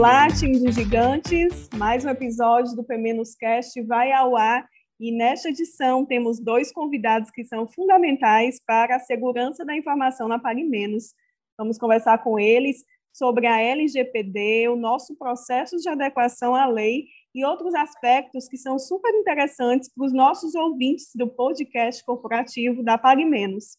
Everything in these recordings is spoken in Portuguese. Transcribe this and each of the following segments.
Olá, time de gigantes! Mais um episódio do P-Menos Cast vai ao ar e nesta edição temos dois convidados que são fundamentais para a segurança da informação na Pague Menos. Vamos conversar com eles sobre a LGPD, o nosso processo de adequação à lei e outros aspectos que são super interessantes para os nossos ouvintes do podcast corporativo da Pague Menos.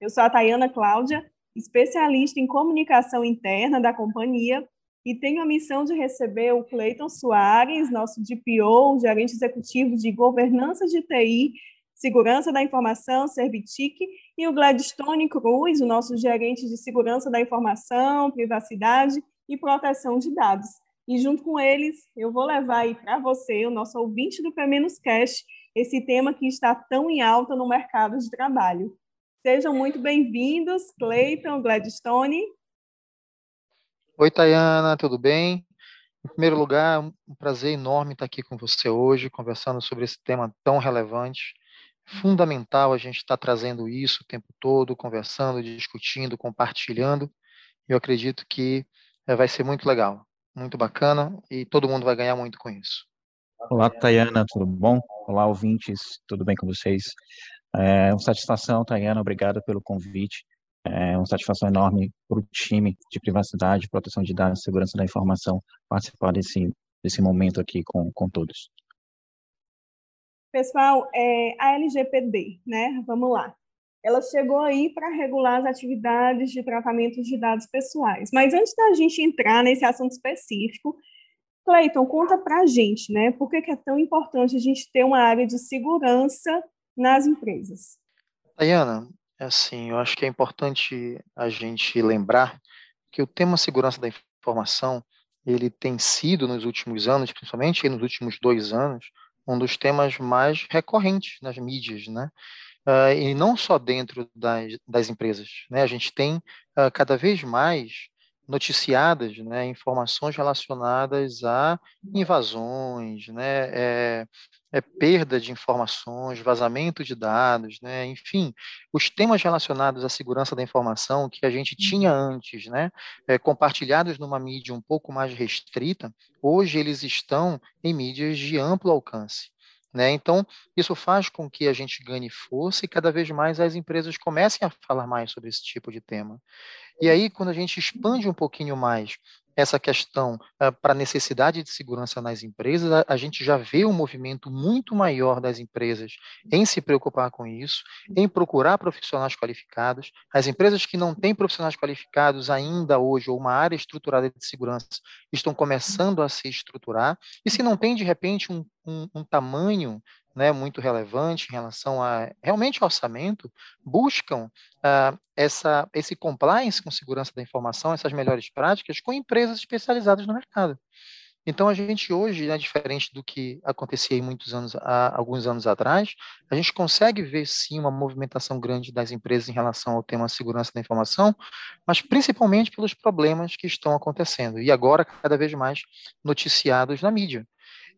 Eu sou a Tayana Cláudia, especialista em comunicação interna da companhia e tenho a missão de receber o Cleiton Soares, nosso DPO, gerente executivo de governança de TI, segurança da informação, Servitic, e o Gladstone Cruz, o nosso gerente de segurança da informação, privacidade e proteção de dados. E junto com eles, eu vou levar aí para você, o nosso ouvinte do P-Menos Cash, esse tema que está tão em alta no mercado de trabalho. Sejam muito bem-vindos, Cleiton, Gladstone. Oi, Tayana, tudo bem? Em primeiro lugar, um prazer enorme estar aqui com você hoje, conversando sobre esse tema tão relevante. Fundamental a gente estar trazendo isso o tempo todo, conversando, discutindo, compartilhando. Eu acredito que eh, vai ser muito legal, muito bacana e todo mundo vai ganhar muito com isso. Olá, Tayana, tudo bom? Olá, ouvintes, tudo bem com vocês? É uma satisfação, Tayana, obrigado pelo convite. É uma satisfação enorme para o time de privacidade, proteção de dados, segurança da informação participar desse, desse momento aqui com, com todos. Pessoal, é, a LGPD, né? Vamos lá. Ela chegou aí para regular as atividades de tratamento de dados pessoais. Mas antes da gente entrar nesse assunto específico, Cleiton, conta para a gente, né? Por que, que é tão importante a gente ter uma área de segurança nas empresas? Diana, é assim, eu acho que é importante a gente lembrar que o tema segurança da informação, ele tem sido nos últimos anos, principalmente nos últimos dois anos, um dos temas mais recorrentes nas mídias, né? Uh, e não só dentro das, das empresas, né? A gente tem uh, cada vez mais noticiadas, né, informações relacionadas a invasões, né, é, é perda de informações, vazamento de dados, né, enfim, os temas relacionados à segurança da informação que a gente tinha antes, né, é, compartilhados numa mídia um pouco mais restrita, hoje eles estão em mídias de amplo alcance. Né? Então, isso faz com que a gente ganhe força e cada vez mais as empresas comecem a falar mais sobre esse tipo de tema. E aí, quando a gente expande um pouquinho mais essa questão uh, para a necessidade de segurança nas empresas, a, a, gente já vê um movimento muito maior das empresas em se preocupar com isso, em procurar profissionais qualificados. As empresas que não têm profissionais qualificados ainda hoje, ou uma área estruturada de segurança, estão começando a se estruturar. E se não tem, de repente, um, um, um tamanho né, muito relevante em relação a realmente orçamento, buscam uh, essa, esse compliance com segurança da informação, essas melhores práticas, com empresas especializadas no mercado. Então, a gente hoje, né, diferente do que acontecia em muitos anos, há alguns anos atrás, a gente consegue ver sim uma movimentação grande das empresas em relação ao tema segurança da informação, mas principalmente pelos problemas que estão acontecendo e agora cada vez mais noticiados na mídia.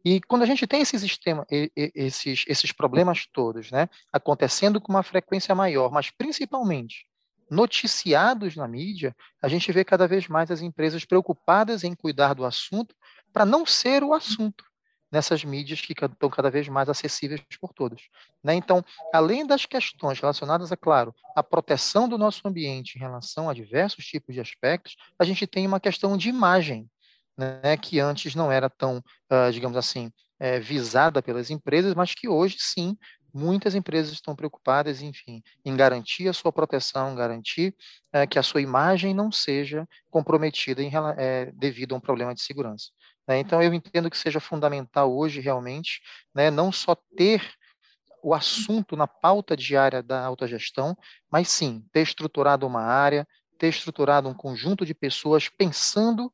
E quando a gente tem esse sistema, esses, esses problemas todos, né, acontecendo com uma frequência maior, mas principalmente noticiados na mídia, a gente vê cada vez mais as empresas preocupadas em cuidar do assunto para não ser o assunto nessas mídias que estão cada vez mais acessíveis por todos. Né? Então, além das questões relacionadas, é claro, à proteção do nosso ambiente em relação a diversos tipos de aspectos, a gente tem uma questão de imagem né, que antes não era tão, uh, digamos assim, é, visada pelas empresas, mas que hoje sim muitas empresas estão preocupadas, enfim, em garantir a sua proteção, garantir é, que a sua imagem não seja comprometida em, é, devido a um problema de segurança. Né? Então, eu entendo que seja fundamental hoje, realmente, né, não só ter o assunto na pauta diária da autogestão, mas sim ter estruturado uma área, ter estruturado um conjunto de pessoas pensando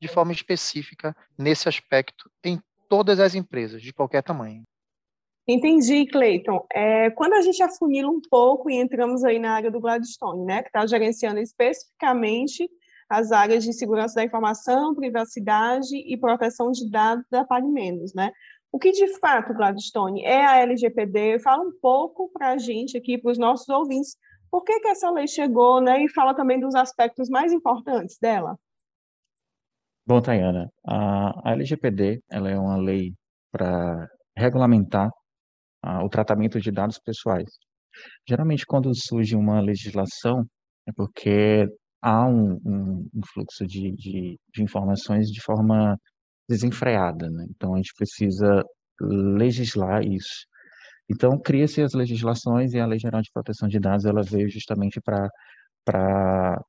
de forma específica nesse aspecto em todas as empresas, de qualquer tamanho. Entendi, Cleiton. É, quando a gente afunila um pouco e entramos aí na área do Gladstone, né, que está gerenciando especificamente as áreas de segurança da informação, privacidade e proteção de dados da PagMenos, né? O que de fato, Gladstone, é a LGPD? Fala um pouco para a gente aqui, para os nossos ouvintes, por que, que essa lei chegou, né? E fala também dos aspectos mais importantes dela. Bom, Tayana, a, LGPD ela é uma lei para regulamentar o tratamento de dados pessoais. Geralmente, quando surge uma legislação, é porque há um, um, um fluxo de, de, de, informações de forma desenfreada, né? Então, a gente precisa legislar isso. Então, cria-se as legislações e a Lei Geral de Proteção de Dados ela veio justamente para para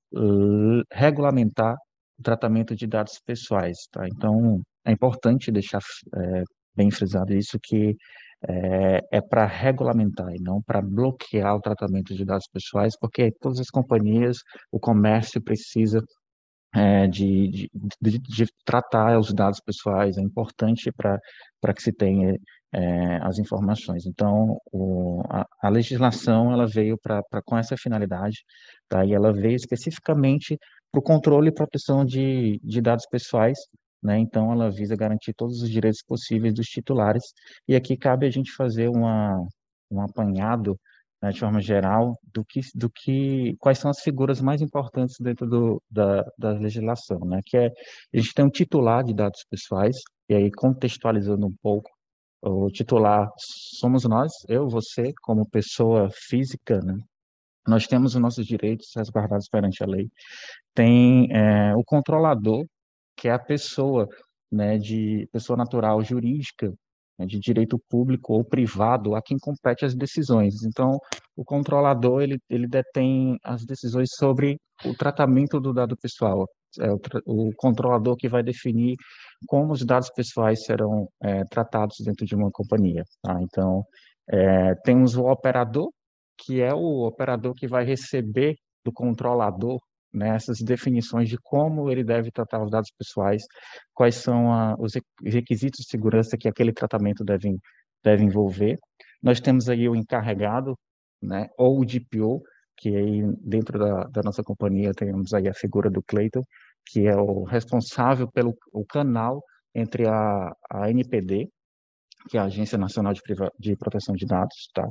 regulamentar tratamento de dados pessoais, tá? Então, é importante deixar é, bem frisado isso que é, é para regulamentar e não para bloquear o tratamento de dados pessoais, porque todas as companhias, o comércio precisa é, de, de, de, de, tratar os dados pessoais, é importante para que se tenha é, as informações. Então, o, a, a, legislação ela veio para com essa finalidade, tá? e ela veio especificamente para o controle e proteção de, de dados pessoais, né? Então, ela visa garantir todos os direitos possíveis dos titulares, e aqui cabe a gente fazer uma, um apanhado, né, de forma geral, do que, do que, quais são as figuras mais importantes dentro do, da, da legislação, né? Que é, a gente tem um titular de dados pessoais, e aí contextualizando um pouco, o titular somos nós, eu, você, como pessoa física, né? Nós temos os nossos direitos resguardados perante a lei. Tem é, o controlador, que é a pessoa, né, de pessoa natural jurídica, né, de direito público ou privado, a quem compete as decisões. Então, o controlador ele, ele detém as decisões sobre o tratamento do dado pessoal. É o, o controlador que vai definir como os dados pessoais serão é, tratados dentro de uma companhia. Tá? Então, é, temos o operador, que é o operador que vai receber do controlador né, essas definições de como ele deve tratar os dados pessoais, quais são a, os requisitos de segurança que aquele tratamento deve, deve envolver. Nós temos aí o encarregado, né, ou o DPO, que aí dentro da, da nossa companhia temos aí a figura do Clayton, que é o responsável pelo o canal entre a, a NPD, que é a Agência Nacional de, Priva de Proteção de Dados, tá?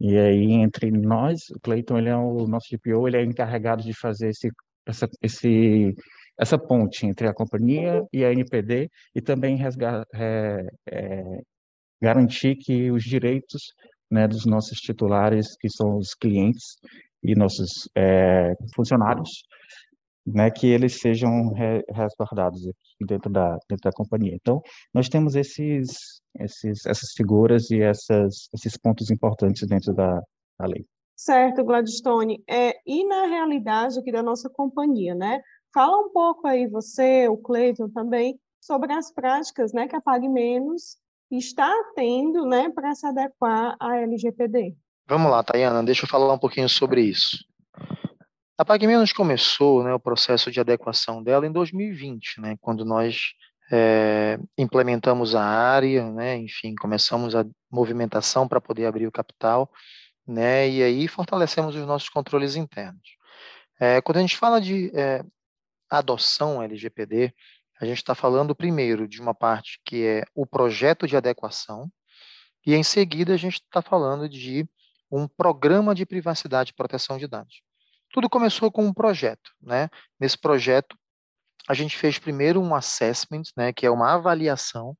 E aí, entre nós, o Cleiton, ele é o nosso GPO, ele é encarregado de fazer esse, essa, esse, essa ponte entre a companhia e a NPD e também é, é, garantir que os direitos né, dos nossos titulares, que são os clientes e nossos é, funcionários, né, que eles sejam resguardados aqui dentro da, dentro da companhia. Então, nós temos esses, esses, essas figuras e essas, esses pontos importantes dentro da, da lei. Certo, Gladstone. É, e na realidade aqui da nossa companhia, né? Fala um pouco aí, você, o Cleiton também, sobre as práticas né, que a Pague Menos está tendo né, para se adequar à LGPD. Vamos lá, Tayana, deixa eu falar um pouquinho sobre isso. A PagMenos começou né, o processo de adequação dela em 2020, né, quando nós é, implementamos a área, né, enfim, começamos a movimentação para poder abrir o capital, né, e aí fortalecemos os nossos controles internos. É, quando a gente fala de é, adoção LGPD, a gente está falando primeiro de uma parte que é o projeto de adequação, e em seguida a gente está falando de um programa de privacidade e proteção de dados. Tudo começou com um projeto, né? Nesse projeto, a gente fez primeiro um assessment, né, que é uma avaliação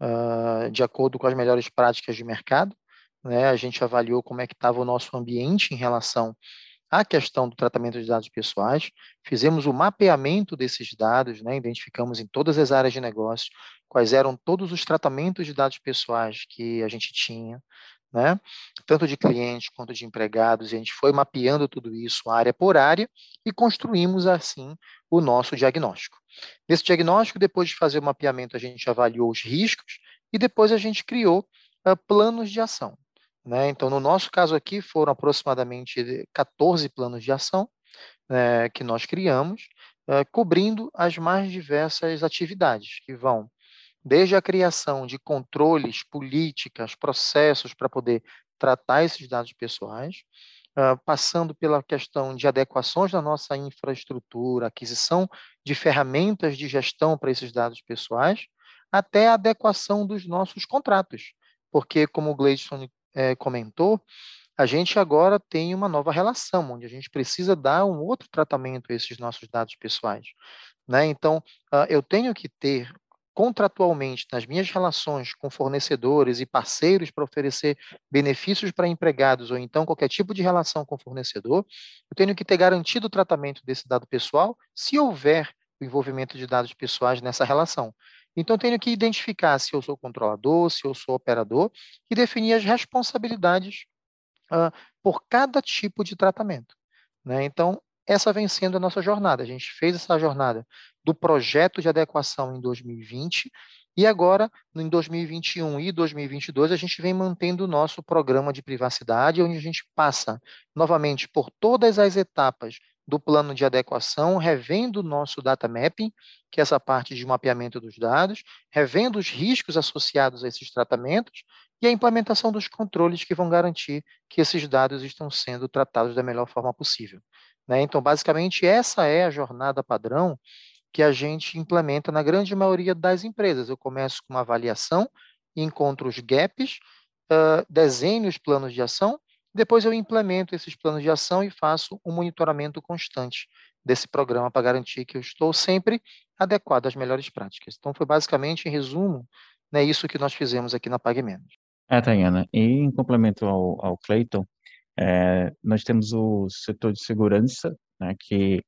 uh, de acordo com as melhores práticas de mercado. Né? A gente avaliou como é que estava o nosso ambiente em relação à questão do tratamento de dados pessoais. Fizemos o mapeamento desses dados, né? identificamos em todas as áreas de negócio quais eram todos os tratamentos de dados pessoais que a gente tinha né? tanto de clientes quanto de empregados, e a gente foi mapeando tudo isso área por área e construímos assim o nosso diagnóstico. Nesse diagnóstico, depois de fazer o mapeamento, a gente avaliou os riscos e depois a gente criou uh, planos de ação. Né? Então, no nosso caso aqui, foram aproximadamente 14 planos de ação né, que nós criamos, uh, cobrindo as mais diversas atividades, que vão desde a criação de controles, políticas, processos para poder tratar esses dados pessoais, uh, passando pela questão de adequações da nossa infraestrutura, aquisição de ferramentas de gestão para esses dados pessoais, até a adequação dos nossos contratos. Porque, como o Gleidson eh, comentou, a gente agora tem uma nova relação, onde a gente precisa dar um outro tratamento a esses nossos dados pessoais. Né? Então, uh, eu tenho que ter contratualmente nas minhas relações com fornecedores e parceiros para oferecer benefícios para empregados ou então qualquer tipo de relação com fornecedor, eu tenho que ter garantido o tratamento desse dado pessoal se houver o envolvimento de dados pessoais nessa relação. Então, eu tenho que identificar se eu sou controlador, se eu sou operador e definir as responsabilidades uh, por cada tipo de tratamento. Né? Então, essa vem sendo a nossa jornada. A gente fez essa jornada do projeto de adequação em 2020 e agora, em 2021 e 2022, a gente vem mantendo o nosso programa de privacidade, onde a gente passa novamente por todas as etapas do plano de adequação, revendo o nosso data mapping, que é essa parte de mapeamento dos dados, revendo os riscos associados a esses tratamentos e a implementação dos controles que vão garantir que esses dados estão sendo tratados da melhor forma possível. Né? Então, basicamente, essa é a jornada padrão que a gente implementa na grande maioria das empresas. Eu começo com uma avaliação, encontro os gaps, uh, desenho os planos de ação, depois eu implemento esses planos de ação e faço um monitoramento constante desse programa para garantir que eu estou sempre adequado às melhores práticas. Então, foi basicamente, em resumo, né, isso que nós fizemos aqui na Pague Menos. É, Tayana, e em complemento ao, ao Clayton, é, nós temos o setor de segurança, né, que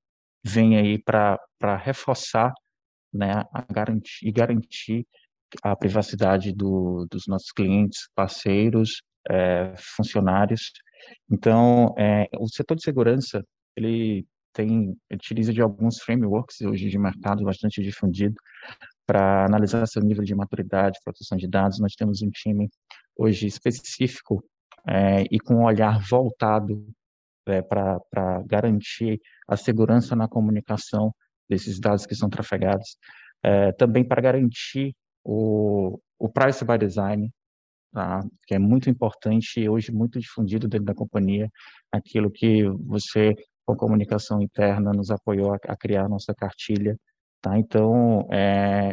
vem aí para reforçar né, a garantir, e garantir a privacidade do, dos nossos clientes, parceiros, é, funcionários. Então, é, o setor de segurança, ele tem, utiliza de alguns frameworks hoje de mercado bastante difundido para analisar seu nível de maturidade, proteção de dados. Nós temos um time hoje específico é, e com um olhar voltado é, para garantir a segurança na comunicação desses dados que são trafegados, é, também para garantir o, o price by design, tá? que é muito importante e hoje muito difundido dentro da companhia, aquilo que você, com comunicação interna, nos apoiou a, a criar a nossa cartilha. Tá? Então, é,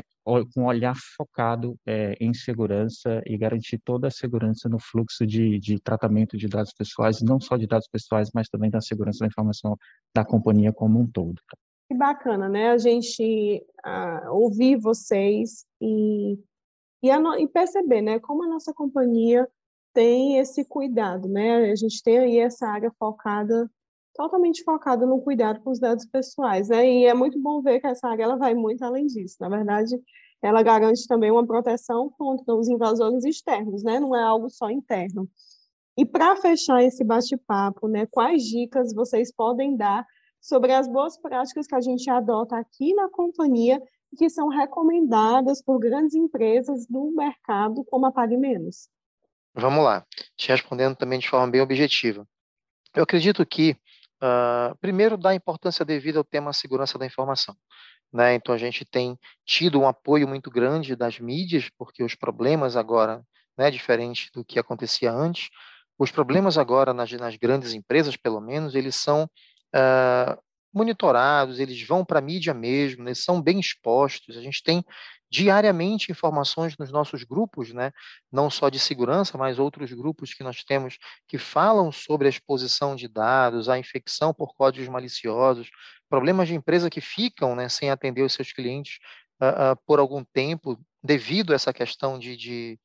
com olhar focado é, em segurança e garantir toda a segurança no fluxo de, de tratamento de dados pessoais, não só de dados pessoais, mas também da segurança da informação da companhia como um todo. Que bacana, né? A gente uh, ouvir vocês e, e, a, e perceber, né, como a nossa companhia tem esse cuidado, né? A gente tem aí essa área focada totalmente focada no cuidado com os dados pessoais, né? E é muito bom ver que essa área ela vai muito além disso. Na verdade, ela garante também uma proteção contra os invasores externos, né? Não é algo só interno. E para fechar esse bate-papo, né, quais dicas vocês podem dar sobre as boas práticas que a gente adota aqui na companhia e que são recomendadas por grandes empresas do mercado como a Pague Menos? Vamos lá, te respondendo também de forma bem objetiva. Eu acredito que Uh, primeiro, dá importância devida ao tema segurança da informação. Né? Então, a gente tem tido um apoio muito grande das mídias, porque os problemas agora, né, diferente do que acontecia antes, os problemas agora nas, nas grandes empresas, pelo menos, eles são uh, monitorados, eles vão para a mídia mesmo, eles são bem expostos. A gente tem diariamente informações nos nossos grupos, né? não só de segurança, mas outros grupos que nós temos que falam sobre a exposição de dados, a infecção por códigos maliciosos, problemas de empresa que ficam né, sem atender os seus clientes uh, uh, por algum tempo, devido a essa questão de, de,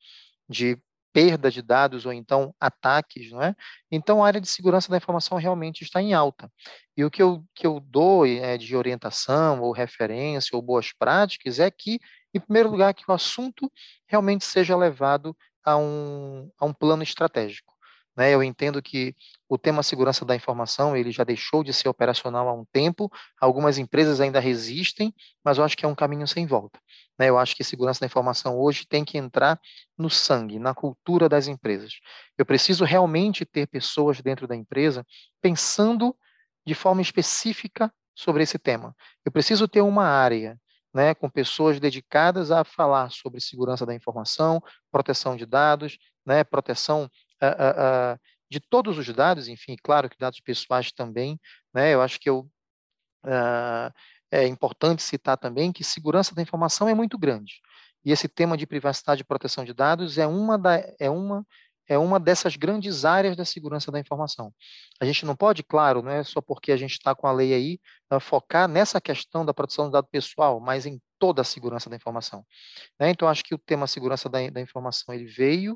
de perda de dados ou então ataques, não é? Então a área de segurança da informação realmente está em alta. E o que eu, que eu dou é, de orientação ou referência ou boas práticas é que em primeiro lugar, que o assunto realmente seja levado a um, a um plano estratégico. Né? Eu entendo que o tema segurança da informação ele já deixou de ser operacional há um tempo, algumas empresas ainda resistem, mas eu acho que é um caminho sem volta. Né? Eu acho que segurança da informação hoje tem que entrar no sangue, na cultura das empresas. Eu preciso realmente ter pessoas dentro da empresa pensando de forma específica sobre esse tema. Eu preciso ter uma área né, com pessoas dedicadas a falar sobre segurança da informação, proteção de dados, né, proteção uh, uh, uh, de todos os dados, enfim, claro que dados pessoais também. Né, eu acho que eu, é importante citar também que segurança da informação é muito grande. E esse tema de privacidade e proteção de dados é uma, da, é uma é uma dessas grandes áreas da segurança da informação. A gente não pode, claro, não é só porque a gente está com a lei aí, uh, focar nessa questão da proteção do dado pessoal, mas em toda a segurança da informação. Né? Então, acho que o tema segurança da, da informação ele veio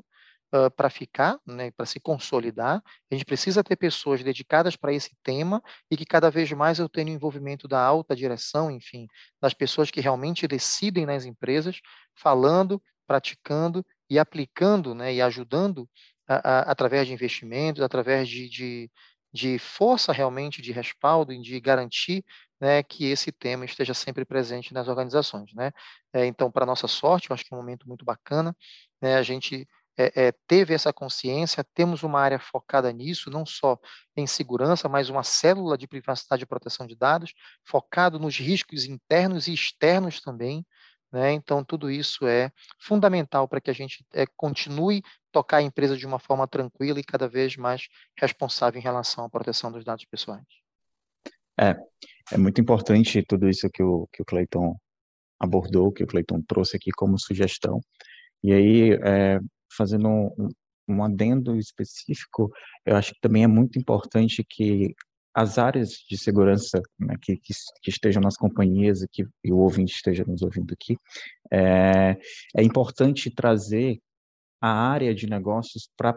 uh, para ficar, né, para se consolidar. A gente precisa ter pessoas dedicadas para esse tema e que cada vez mais eu tenho envolvimento da alta direção, enfim, das pessoas que realmente decidem nas empresas, falando, praticando e aplicando né, e ajudando a, a, através de investimentos, através de, de, de, força realmente de respaldo e de garantir né, que esse tema esteja sempre presente nas organizações. Né? É, então, para nossa sorte, eu acho que é um momento muito bacana, né, a gente é, é, teve essa consciência, temos uma área focada nisso, não só em segurança, mas uma célula de privacidade e proteção de dados, focado nos riscos internos e externos também, né? Então, tudo isso é fundamental para que a gente é, continue tocar a empresa de uma forma tranquila e cada vez mais responsável em relação à proteção dos dados pessoais. É, é muito importante tudo isso que o, que o Cleiton abordou, que o Cleiton trouxe aqui como sugestão. E aí, é, fazendo um, um adendo específico, eu acho que também é muito importante que as áreas de segurança né, que, que, que, estejam nas companhias e que e o ouvinte esteja nos ouvindo aqui, é, é importante trazer a área de negócios para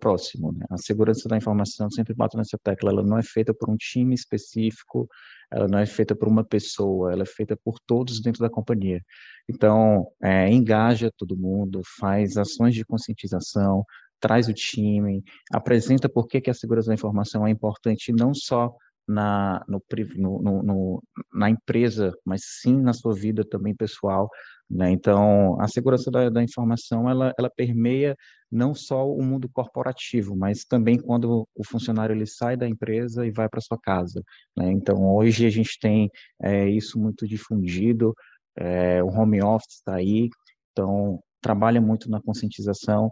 próximo. Né? A segurança da informação, sempre bato nessa tecla, ela não é feita por um time específico, ela não é feita por uma pessoa, ela é feita por todos dentro da companhia. Então, é, engaja todo mundo, faz ações de conscientização, traz o time, apresenta por que, que a segurança da informação é importante não só na, no, no, no, na empresa, mas sim na sua vida também pessoal. Né? Então, a segurança da, da, informação, ela, ela permeia não só o mundo corporativo, mas também quando o funcionário ele sai da empresa e vai para sua casa. Né? Então, hoje a gente tem é, isso muito difundido, é, o home office está aí, então trabalha muito na conscientização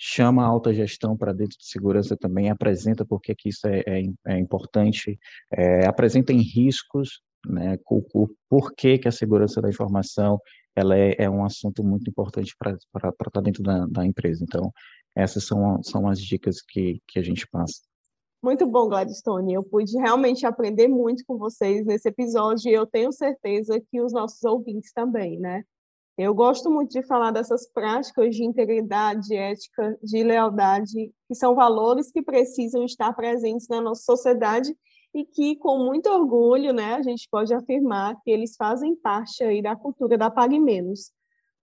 chama a alta gestão para dentro de segurança também, apresenta por que isso é, é, é importante, é, apresenta em riscos, né, o, o porquê que a segurança da informação ela é, é um assunto muito importante para estar tá dentro da, da, empresa. Então, essas são, são as dicas que, que a gente passa. Muito bom, Gladstone. Eu pude realmente aprender muito com vocês nesse episódio e eu tenho certeza que os nossos ouvintes também, né? Eu gosto muito de falar dessas práticas de integridade, ética, de lealdade, que são valores que precisam estar presentes na nossa sociedade e que, com muito orgulho, né, a gente pode afirmar que eles fazem parte aí da cultura da Pague Menos.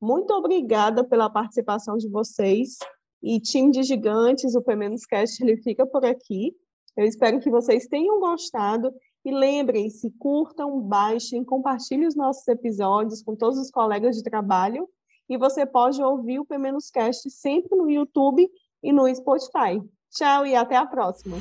Muito obrigada pela participação de vocês e time de gigantes, o P Cast ele fica por aqui. Eu espero que vocês tenham gostado e lembrem-se, curtam, baixem, compartilhem os nossos episódios com todos os colegas de trabalho. E você pode ouvir o P-Cast sempre no YouTube e no Spotify. Tchau e até a próxima!